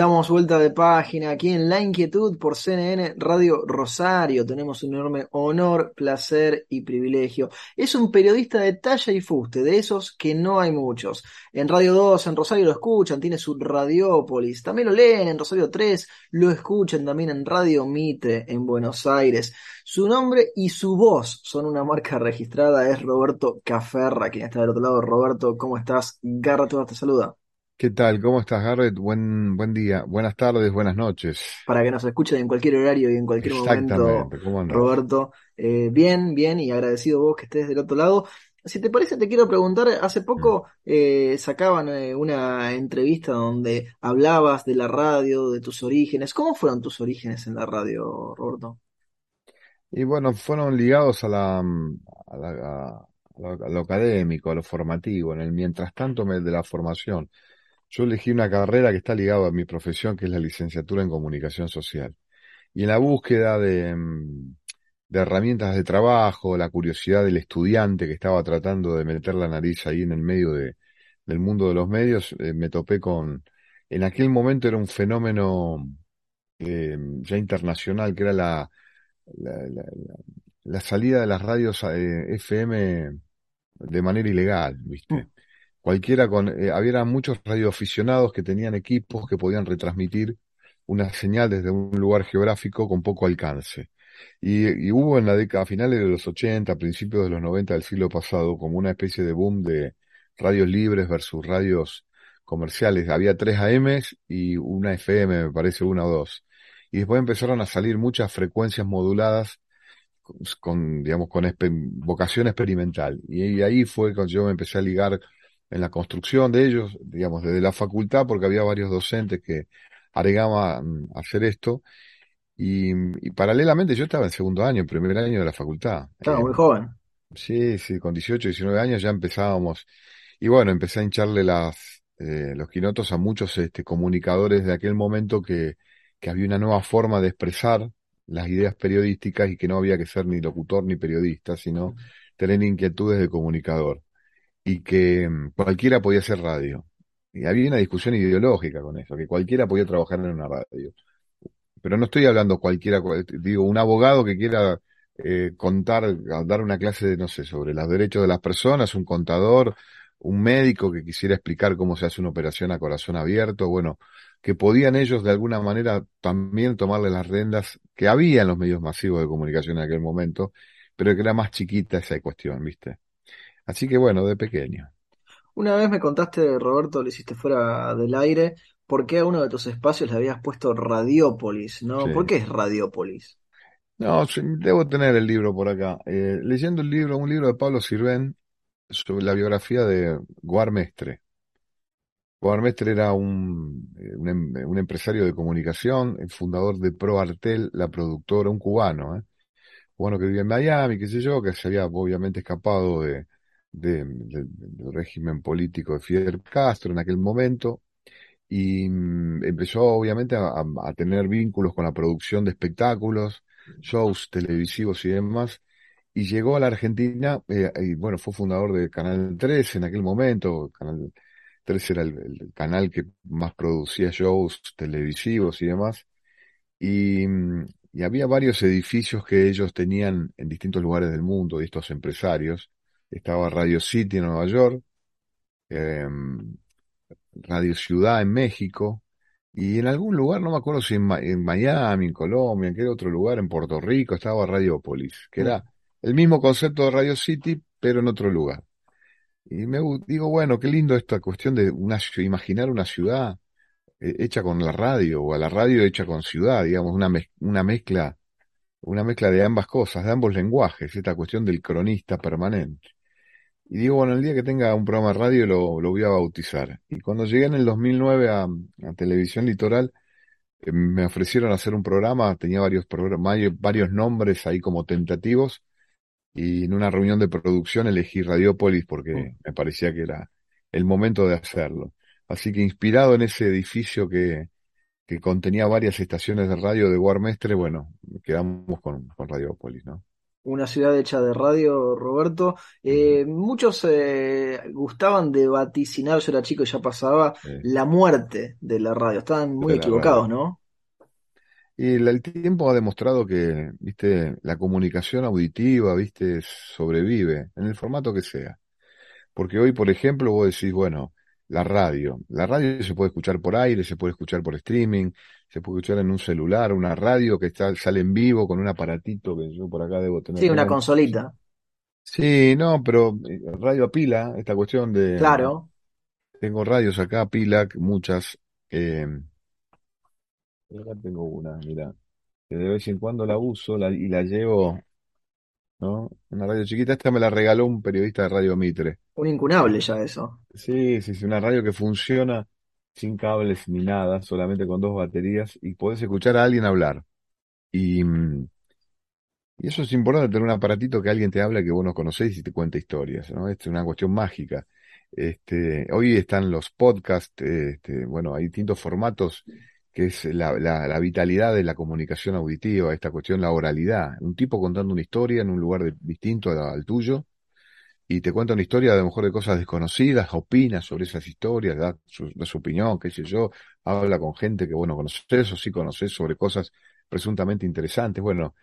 Damos vuelta de página aquí en La Inquietud por CNN Radio Rosario. Tenemos un enorme honor, placer y privilegio. Es un periodista de talla y fuste, de esos que no hay muchos. En Radio 2, en Rosario lo escuchan, tiene su Radiópolis. También lo leen en Rosario 3, lo escuchan también en Radio Mitre en Buenos Aires. Su nombre y su voz son una marca registrada, es Roberto Caferra, quien está del otro lado. Roberto, ¿cómo estás? Garra te saluda. ¿Qué tal? ¿Cómo estás, Garrett? Buen, buen día, buenas tardes, buenas noches. Para que nos escuchen en cualquier horario y en cualquier momento, Roberto. Eh, bien, bien, y agradecido vos que estés del otro lado. Si te parece, te quiero preguntar, hace poco eh, sacaban eh, una entrevista donde hablabas de la radio, de tus orígenes. ¿Cómo fueron tus orígenes en la radio, Roberto? Y bueno, fueron ligados a la, a, la, a lo, académico, a lo formativo, en el mientras tanto de la formación. Yo elegí una carrera que está ligada a mi profesión, que es la licenciatura en comunicación social. Y en la búsqueda de, mm, de herramientas de trabajo, la curiosidad del estudiante que estaba tratando de meter la nariz ahí en el medio de, del mundo de los medios, eh, me topé con, en aquel momento era un fenómeno eh, ya internacional, que era la, la, salida de las radios eh, FM de manera ilegal, ¿viste? Cualquiera con, eh, había muchos radioaficionados que tenían equipos que podían retransmitir una señal desde un lugar geográfico con poco alcance. Y, hubo en la década, a finales de los 80, principios de los 90 del siglo pasado, como una especie de boom de radios libres versus radios comerciales. Había tres AMs y una FM, me parece, una o dos. Y después empezaron a salir muchas frecuencias moduladas con, digamos, con vocación experimental. Y, ahí fue cuando yo me empecé a ligar en la construcción de ellos, digamos, desde la facultad, porque había varios docentes que agregaban a hacer esto. Y, paralelamente yo estaba en segundo año, primer año de la facultad. Estaba muy joven. Sí, sí, con 18, 19 años ya empezábamos. Y bueno, empecé a hincharle las, eh, los quinotos a muchos este, comunicadores de aquel momento que, que había una nueva forma de expresar las ideas periodísticas y que no había que ser ni locutor ni periodista, sino tener inquietudes de comunicador y que mm, cualquiera podía hacer radio. Y había una discusión ideológica con eso, que cualquiera podía trabajar en una radio. Pero no estoy hablando cualquiera, digo, un abogado que quiera eh, contar, dar una clase de, no sé, sobre los derechos de las personas, un contador, un médico que quisiera explicar cómo se hace una operación a corazón abierto, bueno, que podían ellos de alguna manera también tomarle las rendas que había en los medios masivos de comunicación en aquel momento, pero que era más chiquita esa cuestión, ¿viste? Así que bueno, de pequeño. Una vez me contaste, Roberto, lo hiciste fuera del aire, por qué a uno de tus espacios le habías puesto Radiópolis, ¿no? ¿Por qué es Radiópolis? No, debo tener el libro por acá. Eh, leyendo el libro, un libro de Pablo Sirven sobre la biografía de Guarmestre. Guarmestre era un, eh, un, un, empresario de comunicación, el fundador de ProArtel, la productora, un cubano, ¿eh? cubano que vivía en Miami, qué sé yo, que se había obviamente escapado de, del régimen político de Fidel Castro en aquel momento. Y mm, empezó obviamente a, tener vínculos con la producción de espectáculos, shows televisivos y demás, y llegó a la Argentina, eh, y bueno, fue fundador de Canal 3 en aquel momento, Canal 3 era el, canal que más producía shows televisivos y demás, y, mm, y había varios edificios que ellos tenían en distintos lugares del mundo, de estos empresarios, estaba Radio City en Nueva York, em, Radio Ciudad en México, y en algún lugar, no me acuerdo si en, Miami, en Colombia, en qué otro lugar, en Puerto Rico, estaba Radiopolis, que era el mismo concepto de Radio City, pero en otro lugar. Y me digo, bueno, qué lindo esta cuestión de una, imaginar una ciudad eh, hecha con la radio, o a la radio hecha con ciudad, digamos, una, una mezcla, una mezcla de ambas cosas, de ambos lenguajes, esta cuestión del cronista permanente. Y digo, bueno, el día que tenga un programa de radio lo, lo voy a bautizar. Y cuando llegué en el 2009 a, a Televisión Litoral, eh, me ofrecieron hacer un programa, tenía varios, varios nombres ahí como tentativos, y en una reunión de producción elegí Radiópolis porque mm. me parecía que era el momento de hacerlo. Así que inspirado en ese edificio que, que contenía varias estaciones de radio de Guarmestre, bueno, quedamos con, con Radiópolis, ¿no? Una ciudad hecha de radio, Roberto. Eh, muchos eh, gustaban de vaticinar, yo era chico y ya pasaba, sí, la muerte de la radio. Estaban muy de equivocados. ¿no? Y el, el tiempo ha demostrado que, viste, la comunicación auditiva, viste, sobrevive en el formato que sea. Porque hoy, por ejemplo, vos decís, bueno, la radio. La radio se puede escuchar por aire, se puede escuchar por streaming, se puede escuchar en un celular, una radio que está, sale en vivo con un aparatito que yo por acá debo tener Sí, una consolita. Sí, no, pero eh, radio a pila, esta cuestión de, Claro. tengo radios acá a pila, muchas, eh, acá tengo una, mira, que de vez en cuando la uso la- y la llevo, ¿no? Una radio chiquita, esta me la regaló un periodista de Radio Mitre. Un incunable ya eso. Sí, sí, sí, una radio que funciona sin cables ni nada, solamente con dos baterías y podés escuchar a alguien hablar. Y, mm, eso es importante, tener un aparatito que alguien te habla que vos no conocés y te cuenta historias, ¿no? Es una cuestión mágica. Este, hoy están los podcasts, este, bueno, hay distintos formatos que es la, la, la vitalidad de la comunicación auditiva, esta cuestión, la oralidad. Un tipo contando una historia en un lugar de- distinto al tuyo y te cuenta una historia a lo mejor de cosas desconocidas, opina sobre esas historias, da su, da su opinión, qué sé yo, habla con gente que, bueno, conoces o sí conoces sobre cosas presuntamente interesantes. Bueno,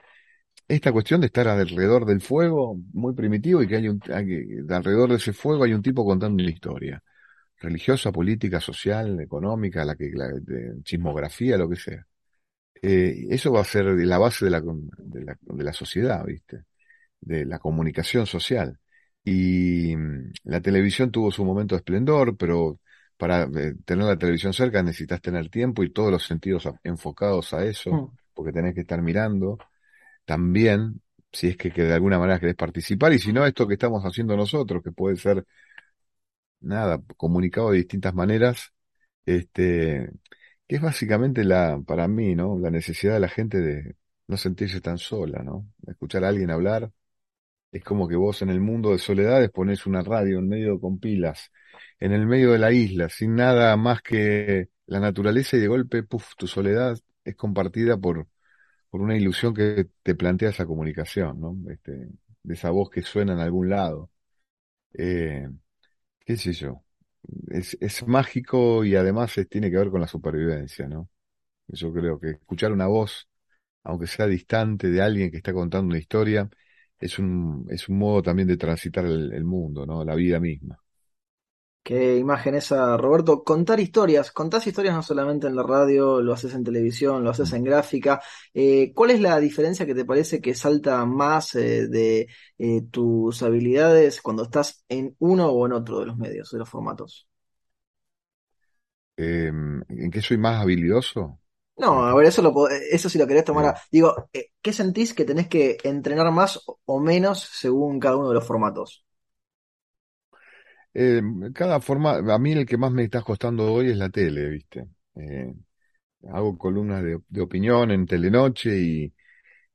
esta cuestión de estar alrededor del fuego, muy primitivo, y que hay un, hay alrededor de ese fuego hay un tipo contando una historia, religiosa, política, social, económica, la que, de chismografía, lo que sea. Eh, eso va a ser la base de de de la sociedad, ¿viste? de la comunicación social. Y mm, la televisión tuvo su momento de esplendor, pero para eh, tener la televisión cerca necesitas tener tiempo y todos los sentidos enfocados a eso, Mm. porque tenés que estar mirando también, si es que, que de alguna manera querés participar, y si no, esto que estamos haciendo nosotros, que puede ser, nada, comunicado de distintas maneras, este, que es básicamente la, para mí, ¿no? La necesidad de la gente de no sentirse tan sola, ¿no? Escuchar a alguien hablar es como que vos en el mundo de soledades pones una radio en medio con pilas, en el medio de la isla, sin nada más que la naturaleza y de golpe, puf, tu soledad es compartida por, por una ilusión que te plantea esa comunicación, ¿no? Este, de esa voz que suena en algún lado. Eh, qué sé yo. Es, es mágico y además tiene que ver con la supervivencia, ¿no? Yo creo que escuchar una voz aunque sea distante de alguien que está contando una historia, es un, es un modo también de transitar el, el mundo, ¿no? La vida misma. Qué imagen esa, Roberto. Contar historias. Contás historias no solamente en la radio, lo haces en televisión, lo haces en gráfica. Eh, ¿cuál es la diferencia que te parece que salta más eh, de eh, tus habilidades cuando estás en uno o en otro de los medios, de los formatos? Eh, ¿en qué soy más habilidoso? No, a ver, eso lo, eso si lo querés tomar a... Digo, eh, ¿qué sentís que tenés que entrenar más o o menos según cada uno de los formatos? eh, cada forma, a mí el que más me está costando hoy es la tele, ¿viste? Eh, hago columnas de, de opinión en Telenoche y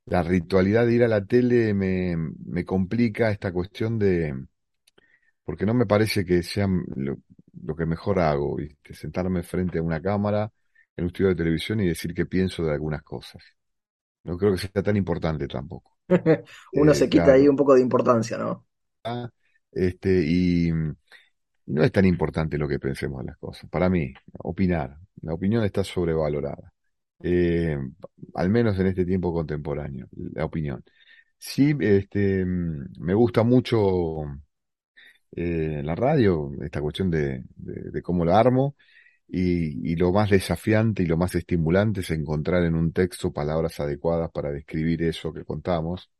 la ritualidad de ir a la tele me, me complica esta cuestión de, porque no me parece que sea lo, lo que mejor hago, ¿viste? Sentarme frente a una cámara en un estudio de televisión y decir qué pienso de algunas cosas. No creo que sea tan importante tampoco. Uno Eh, se quita ahí un poco de importancia, ¿no? Ah, Este, y, no es tan importante lo que pensemos de las cosas. Para mí, opinar. La opinión está sobrevalorada. Eh, al menos en este tiempo contemporáneo, la opinión. Sí, este, mm, me gusta mucho eh, la radio, esta cuestión de, de, de cómo la armo, y, y lo más desafiante y lo más estimulante es encontrar en un texto palabras adecuadas para describir eso que contamos,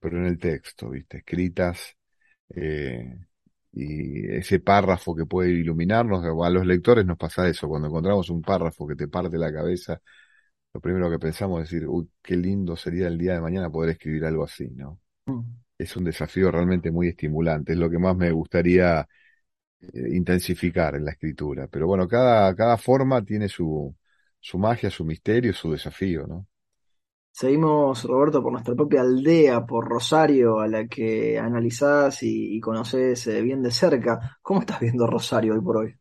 pero en el texto, ¿viste? Escritas, eh, y ese párrafo que puede iluminarnos, a los lectores nos pasa eso, cuando encontramos un párrafo que te parte la cabeza, lo primero que pensamos es decir, uy, qué lindo sería el día de mañana poder escribir algo así, ¿no? Mm. Es un desafío realmente muy estimulante, es lo que más me gustaría eh, intensificar en la escritura. Pero bueno, cada, cada forma tiene su, su magia, su misterio, su desafío, ¿no? Seguimos, Roberto, por nuestra propia aldea, por Rosario, a la que analizás y, y conocés eh, bien de cerca. ¿Cómo estás viendo Rosario hoy por hoy?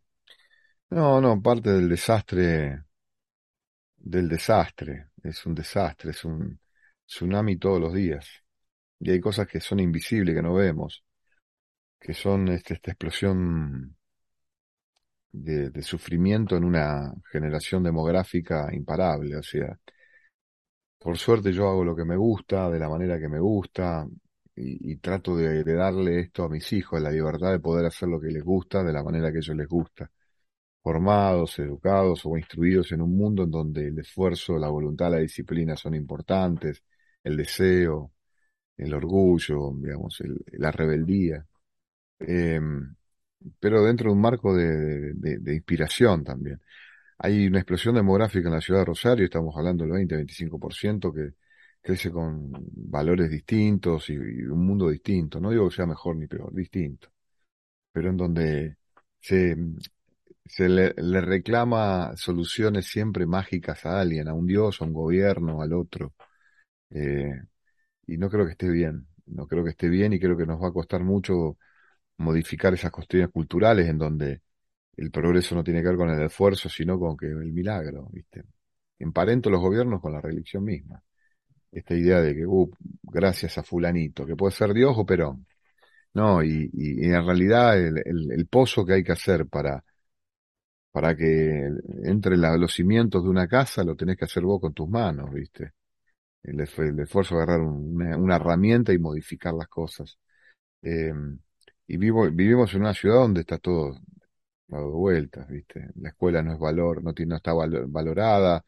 No, no, parte del desastre, del desastre. Es un desastre, es un tsunami todos los días. Y hay cosas que son invisibles, que no vemos, que son este, esta explosión de, sufrimiento en una generación demográfica imparable. O sea, por suerte yo hago lo que me gusta, de la manera que me gusta, y, y trato de, de darle esto a mis hijos, la libertad de poder hacer lo que les gusta, de la manera que a ellos les gusta. Formados, educados o instruidos en un mundo en donde el esfuerzo, la voluntad, la disciplina son importantes, el deseo, el orgullo, digamos, el- la rebeldía. Eh, pero dentro de un marco de, inspiración también. Hay una explosión demográfica en la ciudad de Rosario, estamos hablando del 20-25%, que crece con valores distintos y, un mundo distinto. No digo que sea mejor ni peor, distinto, pero en donde se, se le, le reclama soluciones siempre mágicas a alguien, a un dios, a un gobierno, al otro. Eh, y no creo que esté bien, no creo que esté bien y creo que nos va a costar mucho modificar esas cuestiones culturales en donde el progreso no tiene que ver con el esfuerzo, sino con que el milagro, ¿viste? Emparento los gobiernos con la religión misma. Esta idea de que, uh, gracias a fulanito, que puede ser Dios o Perón. No, y, y- en realidad el, el- el pozo que hay que hacer para, para que entre los cimientos de una casa lo tenés que hacer vos con tus manos, ¿viste? El, esf- el esfuerzo de agarrar un- una, una herramienta y modificar las cosas. Eh, y vivo, vivimos en una ciudad donde está todo dado vueltas, ¿viste? La escuela no es valor, no tiene, no está valo- valorada,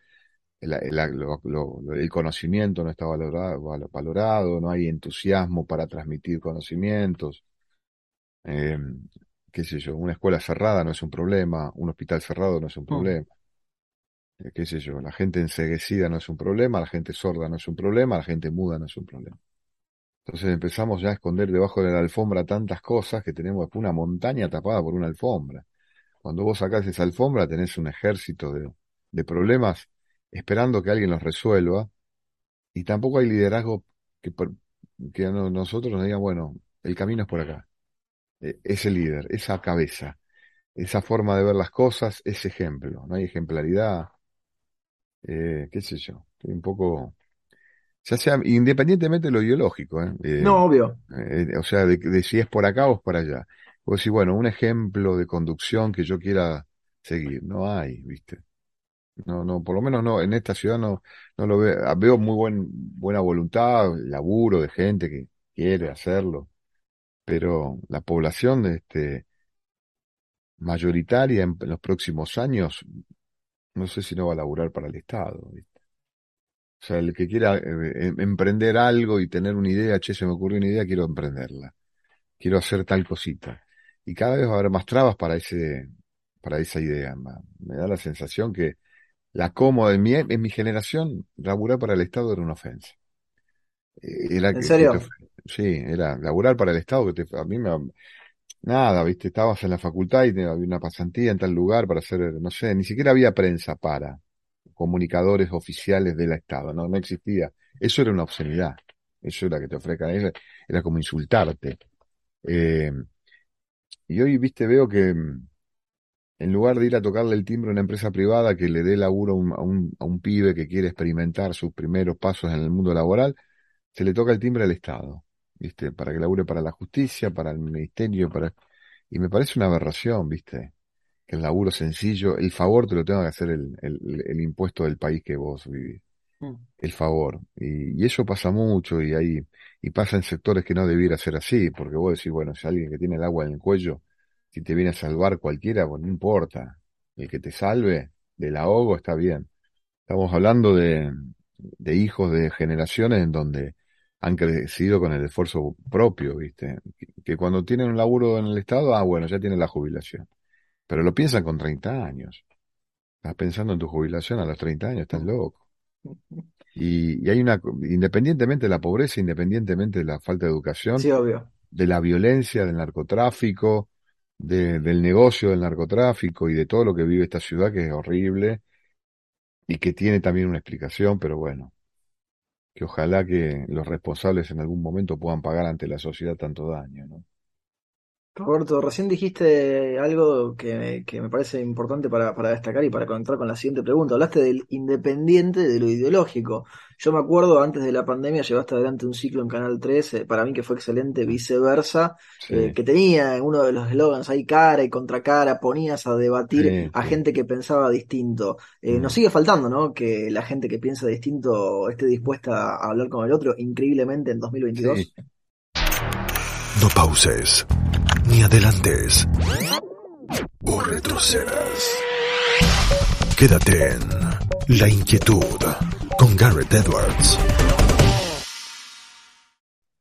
el, el- lo- lo- lo- el conocimiento no está valorado, valo- valorado, no hay entusiasmo para transmitir conocimientos, eh, qué sé yo, una escuela cerrada no es un problema, un hospital cerrado no es un Mm. problema, eh, qué sé yo, la gente enceguecida no es un problema, la gente sorda no es un problema, la gente muda no es un problema. Entonces empezamos ya a esconder debajo de la alfombra tantas cosas que tenemos una montaña tapada por una alfombra. Cuando vos sacás esa alfombra tenés un ejército de, problemas esperando que alguien los resuelva y tampoco hay liderazgo que, a no- nosotros nos digan, bueno, el camino es por acá. E- ese líder, esa cabeza, esa forma de ver las cosas, ese ejemplo. No hay ejemplaridad, eh, qué sé yo. Estoy un poco, ya sea independientemente de lo ideológico, ¿eh? Eh, No, obvio. eh, o sea, de, de si es por acá o es por allá. O decir, bueno, un ejemplo de conducción que yo quiera seguir. No hay, ¿viste? No, no, por lo menos no, en esta ciudad no, no lo veo. Ah, Veo muy buen, buena voluntad, laburo de gente que quiere hacerlo, pero la población, este, mayoritaria en, en los próximos años, no sé si no va a laburar para el Estado, ¿viste? O sea, el que quiera eh, em- emprender algo y tener una idea, che, se me ocurrió una idea, quiero emprenderla, quiero hacer tal cosita. Y cada vez va a haber más trabas para ese, para esa idea. Me da la sensación que la cómoda en mi, en mi generación, laburar para el Estado era una ofensa. Eh, Era ¿En te serio? sí, era laburar para el Estado que te, a mí me, nada, viste, estabas en la facultad y te- había una pasantía en tal lugar para hacer, no sé, ni siquiera había prensa para comunicadores oficiales del Estado, no, no existía. Eso era una obscenidad. Eso era que te ofrezcan, era, era como insultarte. Eh, y hoy, viste, veo que mm, en lugar de ir a tocarle el timbre a una empresa privada que le dé laburo a un, a un, pibe que quiere experimentar sus primeros pasos en el mundo laboral, se le toca el timbre al Estado, ¿viste? Para que labure para la justicia, para el ministerio, para... Y me parece una aberración, ¿viste? Que el laburo sencillo, el favor te lo tenga que hacer el, el, el impuesto del país que vos vivís. Mm. El favor. Y, y eso pasa mucho y ahí, y pasa en sectores que no debiera ser así, porque vos decís, bueno, si alguien que tiene el agua en el cuello, si te viene a salvar cualquiera, pues no importa. El que te salve del ahogo está bien. Estamos hablando de, de hijos de generaciones en donde han crecido con el esfuerzo propio, ¿viste? Que, que cuando tienen un laburo en el Estado, ah, bueno, ya tienen la jubilación. Pero lo piensan con 30 años. Estás pensando en tu jubilación a los 30 años, estás loco. Y, y hay una, independientemente de la pobreza, independientemente de la falta de educación, Sí, obvio. de la violencia, del narcotráfico, de- del negocio del narcotráfico y de todo lo que vive esta ciudad que es horrible y que tiene también una explicación, pero bueno, que ojalá que los responsables en algún momento puedan pagar ante la sociedad tanto daño, ¿no? Roberto, recién dijiste algo que, que me parece importante para, para destacar y para conectar con la siguiente pregunta. Hablaste del independiente de lo ideológico. Yo me acuerdo, antes de la pandemia, llevaste adelante un ciclo en Canal 3, para mí que fue excelente, viceversa, Sí, eh, que tenía uno de los eslogans ahí cara y contra cara, ponías a debatir sí, a sí. gente que pensaba distinto. Eh, nos Mm, sigue faltando, ¿no? Que la gente que piensa distinto esté dispuesta a hablar con el otro, increíblemente en 2022. Sí, No pauses, ni adelantes, o retrocedas. Quédate en La Inquietud con Garrett Edwards.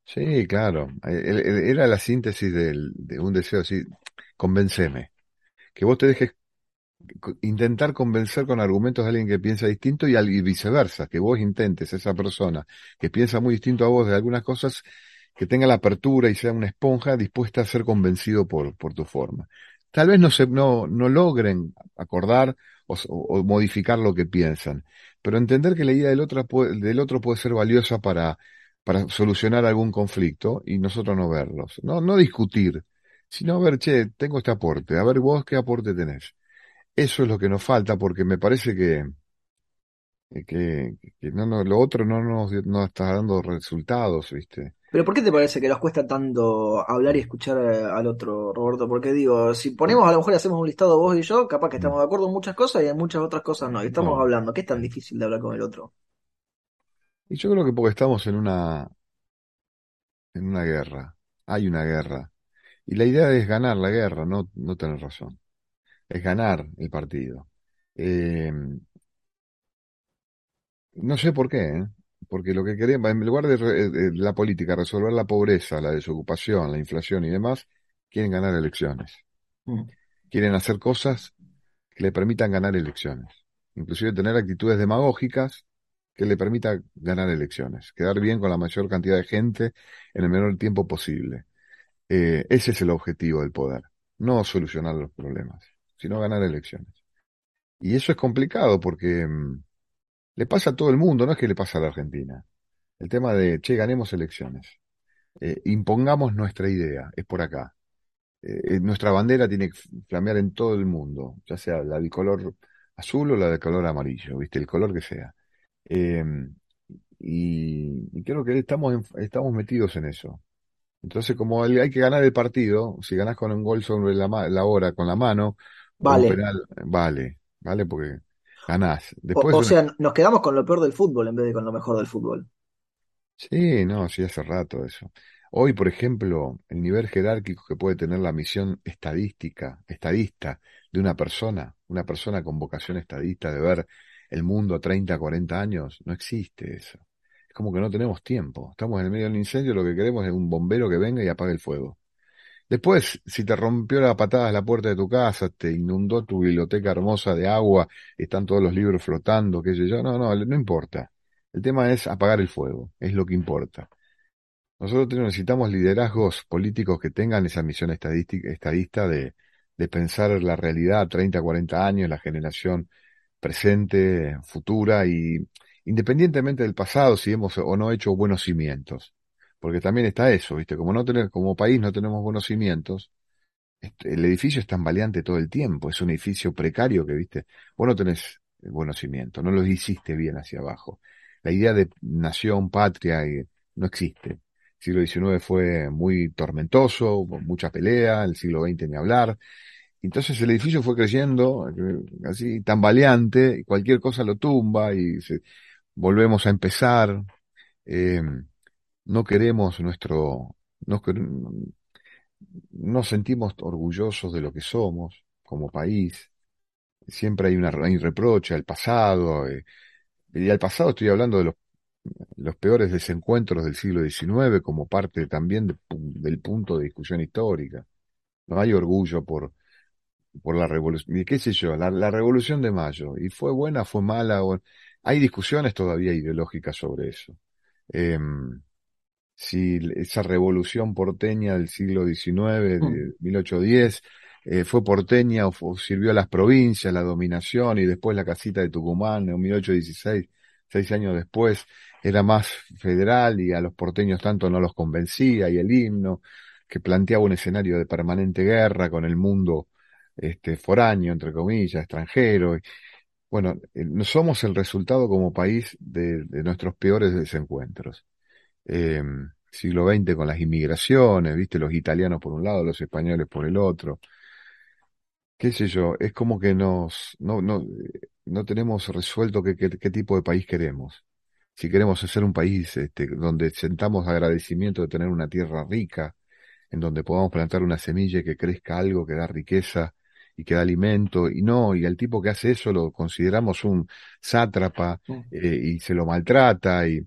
sí, claro. Eh, Era la síntesis del- de un deseo así, convenceme. Que vos te dejes intentar convencer con argumentos a alguien que piensa distinto y, viceversa, que vos intentes esa persona que piensa muy distinto a vos de algunas cosas, que tenga la apertura y sea una esponja dispuesta a ser convencido por, por tu forma. Tal vez no se, no, no logren acordar o, modificar lo que piensan, pero entender que la idea del otro puede, del otro puede ser valiosa para, para solucionar algún conflicto y nosotros no verlos. No, no discutir, sino ver, che, tengo este aporte, a ver vos qué aporte tenés. Eso es lo que nos falta porque me parece que, que, que no, no, lo otro no nos no está dando resultados, ¿viste? Pero ¿por qué te parece que nos cuesta tanto hablar y escuchar eh, al otro, Roberto? Porque digo, si ponemos a lo mejor hacemos un listado vos y yo, capaz que estamos de acuerdo en muchas cosas y en muchas otras cosas no. Y estamos No. hablando, ¿qué es tan difícil de hablar con el otro? Y yo creo que porque estamos en una, en una guerra. Hay una guerra. Y la idea es ganar la guerra, no, no tener razón. Es ganar el partido. Eh, no sé por qué, ¿eh? Porque lo que queremos, en lugar de, re- de la política resolver la pobreza, la desocupación, la inflación y demás, quieren ganar elecciones. Mm. Quieren hacer cosas que le permitan ganar elecciones. Inclusive tener actitudes demagógicas que le permitan ganar elecciones. Quedar bien con la mayor cantidad de gente en el menor tiempo posible. Eh, ese es el objetivo del poder. No solucionar los problemas, sino ganar elecciones. Y eso es complicado porque mm, le pasa a todo el mundo, no es que le pasa a la Argentina. El tema de, che, ganemos elecciones. Eh, impongamos nuestra idea, es por acá. Eh, eh, nuestra bandera tiene que flamear en todo el mundo, ya sea la de color azul o la de color amarillo, ¿viste? El color que sea. Eh, y, y creo que estamos, en- estamos metidos en eso. Entonces, como hay hay que ganar el partido, si ganás con un gol sobre la, la hora, con la mano, Vale. penal, vale, vale, porque ganás. O, Después, o una- sea, nos quedamos con lo peor del fútbol en vez de con lo mejor del fútbol. sí, no, sí, hace rato eso. Hoy, por ejemplo, el nivel jerárquico que puede tener la misión estadística, estadista de una persona, una persona con vocación estadista de ver el mundo a 30, 40 años, no existe eso. Es como que no tenemos tiempo. Estamos en el medio del incendio, lo que queremos es un bombero que venga y apague el fuego. Después, si te rompió la patada la puerta de tu casa, te inundó tu biblioteca hermosa de agua, están todos los libros flotando, qué sé yo, no, no, no importa. El tema es apagar el fuego, es lo que importa. Nosotros necesitamos liderazgos políticos que tengan esa misión estadística, estadista de, de pensar la realidad a 30, 40 años, la generación presente, futura y independientemente del pasado, si hemos o no hecho buenos cimientos. Porque también está eso, ¿viste? Como no tener, como país no tenemos buenos cimientos, este, el edificio es tambaleante todo el tiempo, es un edificio precario que, ¿viste? Vos no tenés buenos cimientos, no los hiciste bien hacia abajo. La idea de nación, patria, eh, no existe. El siglo XIX fue muy tormentoso, mucha pelea, el siglo XX ni hablar. Entonces el edificio fue creciendo, así tambaleante, cualquier cosa lo tumba y se- volvemos a empezar. Eh, no queremos nuestro, no, sentimos orgullosos de lo que somos como país. Siempre hay una, hay reproche al pasado. eh, y al pasado estoy hablando de los, los peores desencuentros del siglo XIX como parte también del punto de discusión histórica. No hay orgullo por, por la revolución, y qué sé yo, la, revolución de mayo. Y fue buena, fue mala. hay discusiones todavía ideológicas sobre eso. Em, si esa revolución porteña del siglo XIX, Mm. de 1810, eh, fue porteña o, sirvió a las provincias, la dominación, y después la casita de Tucumán en 1816, seis años después, era más federal y a los porteños tanto no los convencía, y el himno. que planteaba un escenario de permanente guerra con el mundo este, foráneo, entre comillas, extranjero. Bueno, eh, no somos el resultado como país de, nuestros peores desencuentros. Eh, siglo XX con las inmigraciones, viste, los italianos por un lado, los españoles por el otro. Qué sé yo, es como que nos, no, no, no tenemos resuelto qué, qué, qué tipo de país queremos. Si queremos ser un país este, donde sentamos agradecimiento de tener una tierra rica, en donde podamos plantar una semilla que crezca algo que da riqueza y que da alimento, y no, y al tipo que hace eso lo consideramos un sátrapa Mm. eh, y se lo maltrata, y,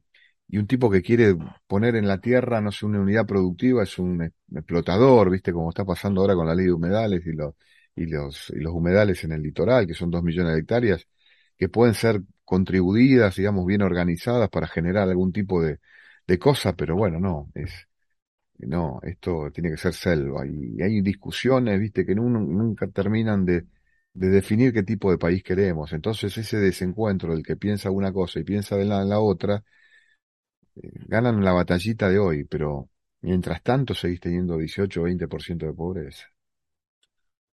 y un tipo que quiere poner en la tierra, no sé, una unidad productiva, es un explotador, viste, como está pasando ahora con la ley de humedales y los, y los, y los humedales en el litoral, que son dos millones de hectáreas, que pueden ser contribuidas, digamos, bien organizadas para generar algún tipo de, de cosa, pero bueno, no, es, no, esto tiene que ser selva. Y, hay discusiones, viste, que nu- nunca terminan de, de definir qué tipo de país queremos. Entonces ese desencuentro del que piensa una cosa y piensa de la, otra, ganan la batallita de hoy, pero mientras tanto seguís teniendo 18 o 20% de pobreza.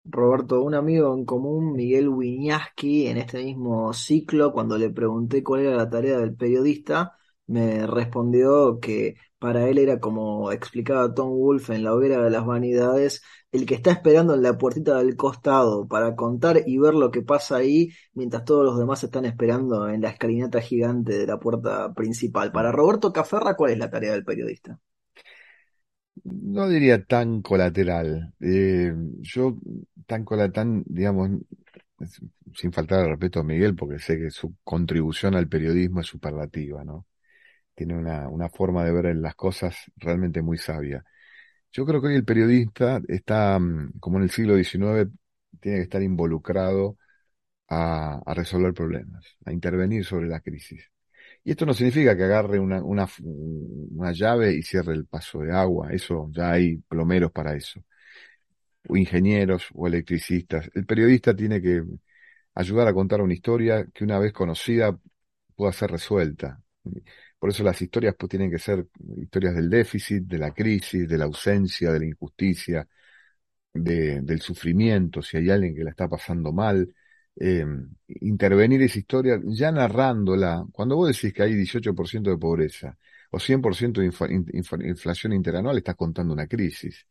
Roberto, un amigo en común, Miguel Wiñaski, en este mismo ciclo, cuando le pregunté cuál era la tarea del periodista, me respondió que para él era como explicaba Tom Wolfe en La hoguera de las vanidades, el que está esperando en la puertita del costado para contar y ver lo que pasa ahí, mientras todos los demás están esperando en la escalinata gigante de la puerta principal. Para Roberto Caferra, ¿cuál es la tarea del periodista? No diría tan colateral. Eh, yo tan colateral, digamos, sin faltar al respeto a Miguel, porque sé que su contribución al periodismo es superlativa, ¿no? Tiene una, una forma de ver las cosas realmente muy sabia. Yo creo que hoy el periodista está, mm, como en el siglo XIX, tiene que estar involucrado a, a resolver problemas, a intervenir sobre la crisis. Y esto no significa que agarre una, una, una llave y cierre el paso de agua. Eso ya hay plomeros para eso. O ingenieros o electricistas. El periodista tiene que ayudar a contar una historia que una vez conocida pueda ser resuelta. Por eso las historias pues, tienen que ser historias del déficit, de la crisis, de la ausencia, de la injusticia, de, del sufrimiento, si hay alguien que la está pasando mal, eh, intervenir esa historia ya narrándola. Cuando vos decís que hay 18% de pobreza o 100% de inflación interanual, estás contando una crisis.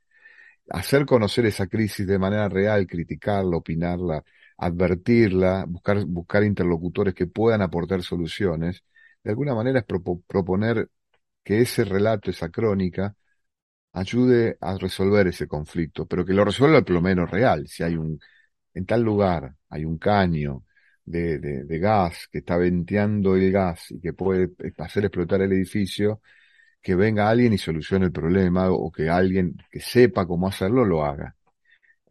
Hacer conocer esa crisis de manera real, criticarla, opinarla, advertirla, buscar, buscar interlocutores que puedan aportar soluciones, de alguna manera es propo- proponer que ese relato, esa crónica, ayude a resolver ese conflicto, pero que lo resuelva por lo menos real. Si hay un, en tal lugar hay un caño de, de, gas que está venteando el gas y que puede hacer explotar el edificio, que venga alguien y solucione el problema o que alguien que sepa cómo hacerlo lo haga.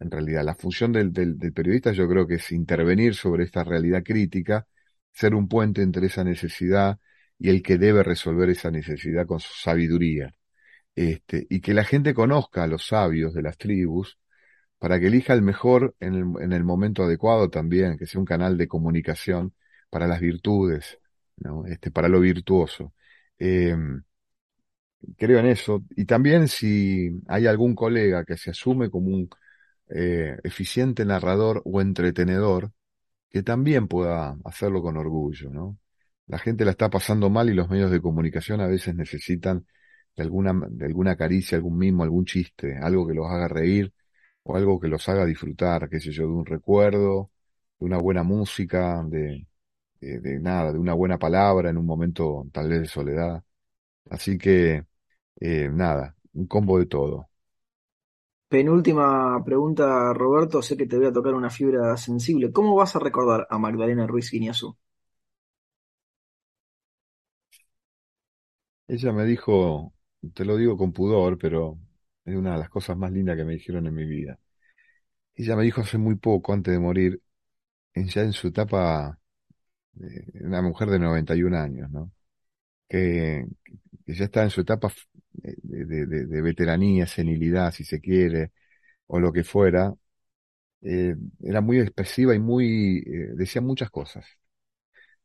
En realidad, la función del, del periodista yo creo que es intervenir sobre esta realidad crítica, ser un puente entre esa necesidad y el que debe resolver esa necesidad con su sabiduría este, y que la gente conozca a los sabios de las tribus para que elija el mejor en el, en el momento adecuado también, que sea un canal de comunicación para las virtudes, ¿no? Este, para lo virtuoso. Eh, creo en eso. Y también si hay algún colega que se asume como un eh, eficiente narrador o entretenedor, que también pueda hacerlo con orgullo, ¿no? La gente la está pasando mal y los medios de comunicación a veces necesitan de alguna, de alguna caricia, algún mimo, algún chiste, algo que los haga reír o algo que los haga disfrutar, qué sé yo, de un recuerdo, de una buena música, de, de, de nada, de una buena palabra en un momento tal vez de soledad. Así que, eh, nada, un combo de todo. Penúltima pregunta, Roberto. Sé que te voy a tocar una fibra sensible. ¿Cómo vas a recordar a Magdalena Ruiz Guiñazú? Ella me dijo, te lo digo con pudor, pero es una de las cosas más lindas que me dijeron en mi vida. Ella me dijo hace muy poco, antes de morir, ya en su etapa, eh, una mujer de 91 años, ¿no? Que, que ya está en su etapa de, veteranía, senilidad, si se quiere, o lo que fuera, eh, era muy expresiva y muy, eh, decía muchas cosas.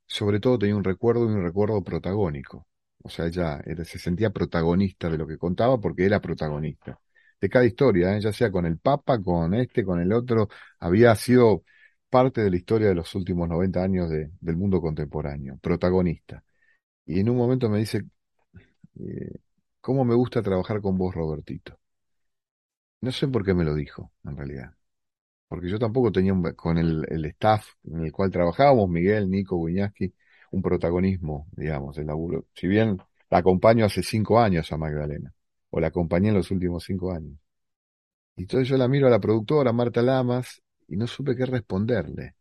Sobre todo tenía un recuerdo y un recuerdo protagónico. O sea, ella se sentía protagonista de lo que contaba porque era protagonista. de cada historia, ¿eh? ya sea con el Papa, con este, con el otro, había sido parte de la historia de los últimos 90 años de, del mundo contemporáneo, protagonista. Y en un momento me dice, ¿cómo me gusta trabajar con vos, Robertito? No sé por qué me lo dijo, en realidad. Porque yo tampoco tenía con el, el, staff en el cual trabajábamos, Miguel, Nico, Guiñaski, un protagonismo, digamos, del laburo. Si bien la acompaño hace cinco años a Magdalena, o la acompañé en los últimos cinco años. Y entonces yo la miro a la productora, Marta Lamas, y no supe qué responderle.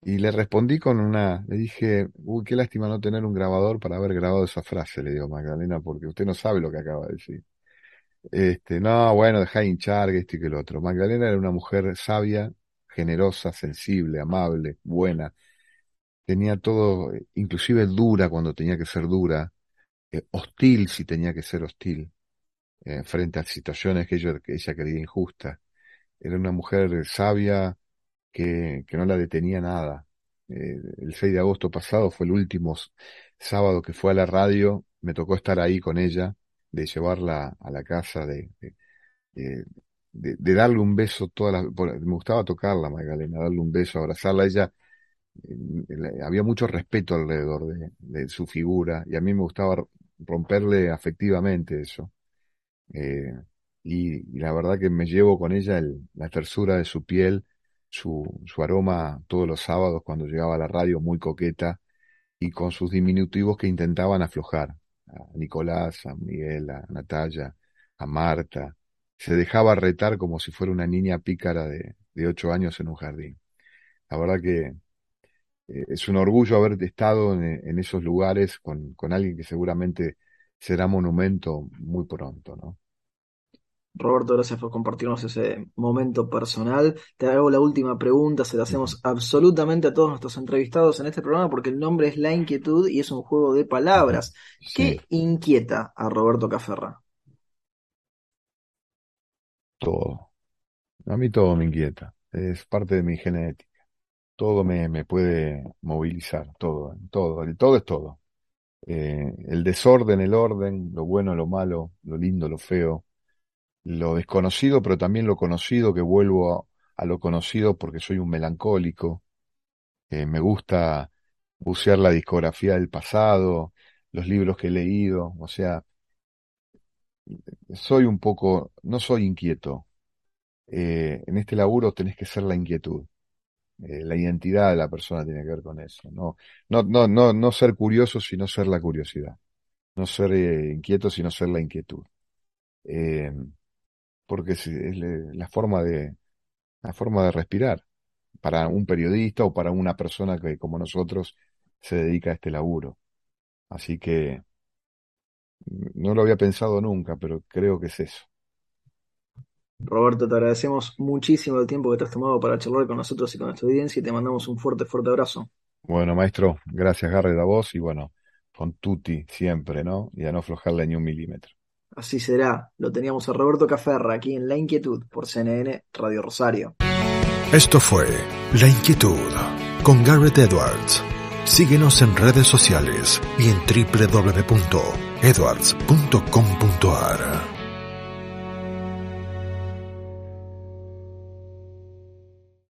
Y le respondí con una, le dije, uy, qué lástima no tener un grabador para haber grabado esa frase, le digo Magdalena, porque usted no sabe lo que acaba de decir. Este, no, bueno, deja de hinchar, que esto y que lo otro. Magdalena era una mujer sabia, generosa, sensible, amable, buena. Tenía todo, inclusive dura cuando tenía que ser dura, eh, hostil si tenía que ser hostil, eh, frente a situaciones que, que ella creía injustas. Era una mujer sabia que, que no la detenía nada. Eh, el 6 de agosto pasado fue el último sábado que fue a la radio, me tocó estar ahí con ella, de llevarla a la casa, de, de, de, darle un beso toda la, me gustaba tocarla Magdalena, darle un beso, abrazarla, ella había mucho respeto alrededor de, de, su figura y a mí me gustaba romperle afectivamente eso. Eh, y, la verdad que me llevo con ella la tersura de su piel, su, su aroma todos los sábados cuando llegaba a la radio muy coqueta y con sus diminutivos que intentaban aflojar a Nicolás, a Miguel, a Natalia, a Marta. Se dejaba retar como si fuera una niña pícara de, de ocho años en un jardín. La verdad que eh, es un orgullo haber estado en, en esos lugares con, con alguien que seguramente será monumento muy pronto, ¿no? Roberto, gracias por compartirnos ese momento personal. Te hago la última pregunta, se la hacemos absolutamente a todos nuestros entrevistados en este programa porque el nombre es La Inquietud y es un juego de palabras. ¿Qué inquieta a Roberto Caferra? Todo. A mí todo me inquieta. Es parte de mi genética. Todo me, me puede movilizar, todo, todo, todo es todo. Eh, el desorden, el orden, lo bueno, lo malo, lo lindo, lo feo, lo desconocido, pero también lo conocido, que vuelvo a, lo conocido porque soy un melancólico. Eh, me gusta bucear la discografía del pasado, los libros que he leído, o sea, soy un poco, no soy inquieto. Eh, en este laburo tenés que ser la inquietud. Eh, la identidad de la persona tiene que ver con eso. No, no, no, no, no ser curioso, sino ser la curiosidad. No ser inquieto, sino ser la inquietud porque es, la forma de la forma de respirar para un periodista o para una persona que como nosotros se dedica a este laburo. Así que no lo había pensado nunca, pero creo que es eso. Roberto, te agradecemos muchísimo el tiempo que te has tomado para charlar con nosotros y con nuestra audiencia y te mandamos un fuerte, fuerte abrazo. Bueno, maestro, gracias Garrett a vos y bueno, con Tuti siempre, ¿no? Y a no aflojarle ni un milímetro. Así será. Lo teníamos a Roberto Caferra aquí en La Inquietud por CNN Radio Rosario. Esto fue La Inquietud con Garrett Edwards. Síguenos en redes sociales y en www.edwards.com.ar.